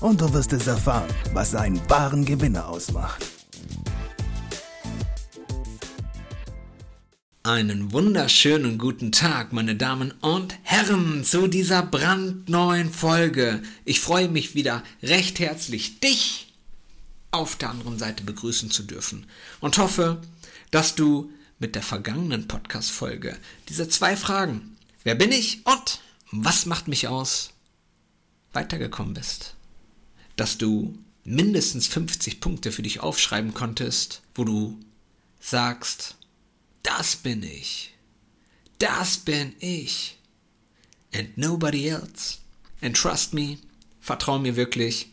und du wirst es erfahren, was einen wahren Gewinner ausmacht. Einen wunderschönen guten Tag, meine Damen und Herren, zu dieser brandneuen Folge. Ich freue mich wieder recht herzlich, dich auf der anderen Seite begrüßen zu dürfen und hoffe, dass du mit der vergangenen Podcast-Folge diese zwei Fragen, wer bin ich und was macht mich aus, weitergekommen bist. Dass du mindestens 50 Punkte für dich aufschreiben konntest, wo du sagst, das bin ich. Das bin ich. And nobody else. And trust me, vertrau mir wirklich,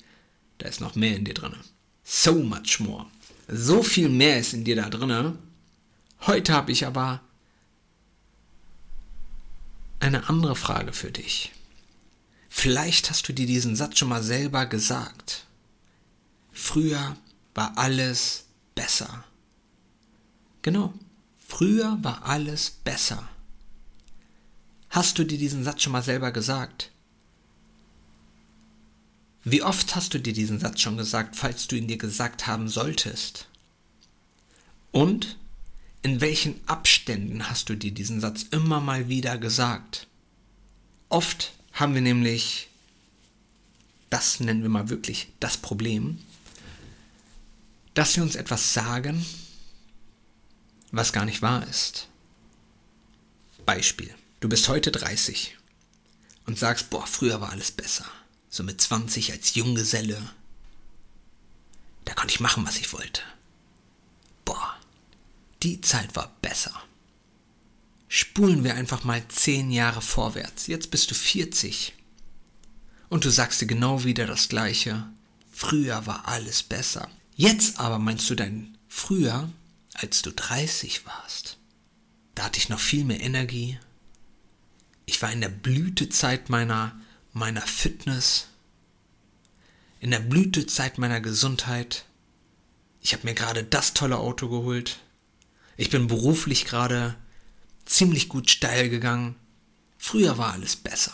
da ist noch mehr in dir drin. So much more. So viel mehr ist in dir da drin. Heute habe ich aber eine andere Frage für dich. Vielleicht hast du dir diesen Satz schon mal selber gesagt. Früher war alles besser. Genau. Früher war alles besser. Hast du dir diesen Satz schon mal selber gesagt? Wie oft hast du dir diesen Satz schon gesagt, falls du ihn dir gesagt haben solltest? Und in welchen Abständen hast du dir diesen Satz immer mal wieder gesagt? Oft haben wir nämlich, das nennen wir mal wirklich das Problem, dass wir uns etwas sagen, was gar nicht wahr ist. Beispiel. Du bist heute 30 und sagst, boah, früher war alles besser. So mit 20 als Junggeselle. Da konnte ich machen, was ich wollte. Boah, die Zeit war besser. Spulen wir einfach mal 10 Jahre vorwärts. Jetzt bist du 40. Und du sagst dir genau wieder das Gleiche. Früher war alles besser. Jetzt aber meinst du dein Früher als du 30 warst. Da hatte ich noch viel mehr Energie. Ich war in der Blütezeit meiner, meiner Fitness, in der Blütezeit meiner Gesundheit. Ich habe mir gerade das tolle Auto geholt. Ich bin beruflich gerade ziemlich gut steil gegangen. Früher war alles besser.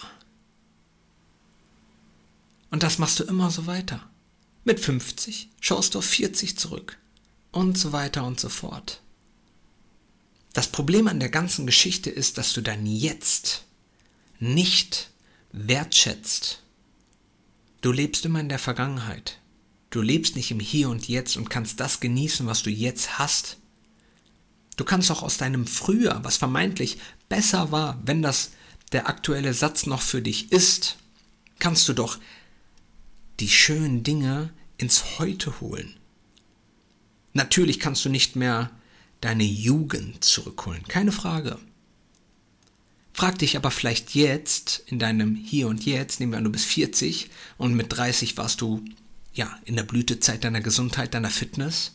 Und das machst du immer so weiter. Mit 50 schaust du auf 40 zurück und so weiter und so fort. Das Problem an der ganzen Geschichte ist, dass du dein Jetzt nicht wertschätzt. Du lebst immer in der Vergangenheit. Du lebst nicht im Hier und Jetzt und kannst das genießen, was du jetzt hast. Du kannst auch aus deinem Früher, was vermeintlich besser war, wenn das der aktuelle Satz noch für dich ist, kannst du doch die schönen Dinge ins Heute holen. Natürlich kannst du nicht mehr deine Jugend zurückholen, keine Frage. Frag dich aber vielleicht jetzt in deinem Hier und Jetzt, nehmen wir an, du bist 40 und mit 30 warst du ja in der Blütezeit deiner Gesundheit, deiner Fitness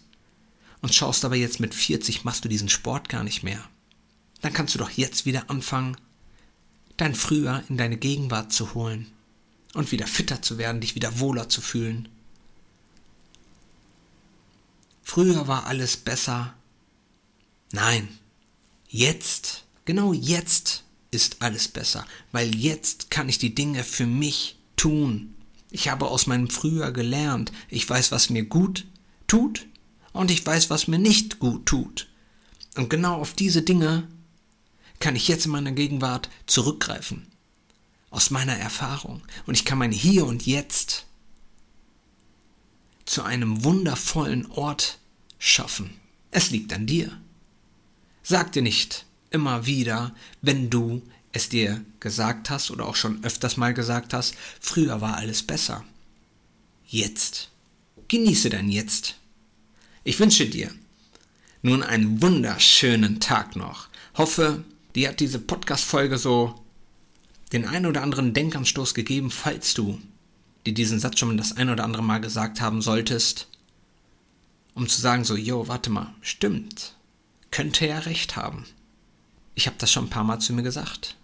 und schaust aber jetzt mit 40 machst du diesen Sport gar nicht mehr. Dann kannst du doch jetzt wieder anfangen, dein Früher in deine Gegenwart zu holen und wieder fitter zu werden, dich wieder wohler zu fühlen früher war alles besser. Nein, jetzt, genau jetzt ist alles besser, weil jetzt kann ich die Dinge für mich tun. Ich habe aus meinem Früher gelernt, ich weiß, was mir gut tut und ich weiß, was mir nicht gut tut. Und genau auf diese Dinge kann ich jetzt in meiner Gegenwart zurückgreifen. Aus meiner Erfahrung. Und ich kann mein Hier und Jetzt zu einem wundervollen Ort schaffen. Es liegt an dir. Sag dir nicht immer wieder, wenn du es dir gesagt hast oder auch schon öfters mal gesagt hast, früher war alles besser. Jetzt. Genieße dein Jetzt. Ich wünsche dir nun einen wunderschönen Tag noch. Hoffe, dir hat diese Podcast-Folge so den ein oder anderen Denkanstoß gegeben, falls du dir diesen Satz schon das ein oder andere Mal gesagt haben solltest. um zu sagen so, yo, warte mal, stimmt, könnte ja recht haben. Ich habe das schon ein paar Mal zu mir gesagt.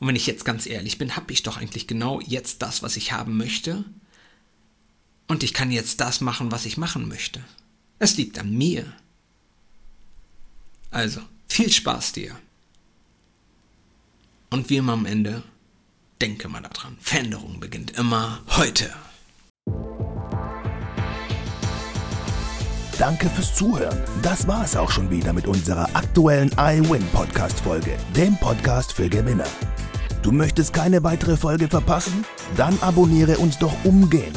Und wenn ich jetzt ganz ehrlich bin, habe ich doch eigentlich genau jetzt das, was ich haben möchte. Und ich kann jetzt das machen, was ich machen möchte. Es liegt an mir. Also, viel Spaß dir. Und wie immer am Ende, denke mal daran, Veränderung beginnt immer heute. Danke fürs Zuhören. Das war es auch schon wieder mit unserer aktuellen iWin Podcast Folge, dem Podcast für Gewinner. Du möchtest keine weitere Folge verpassen? Dann abonniere uns doch umgehend.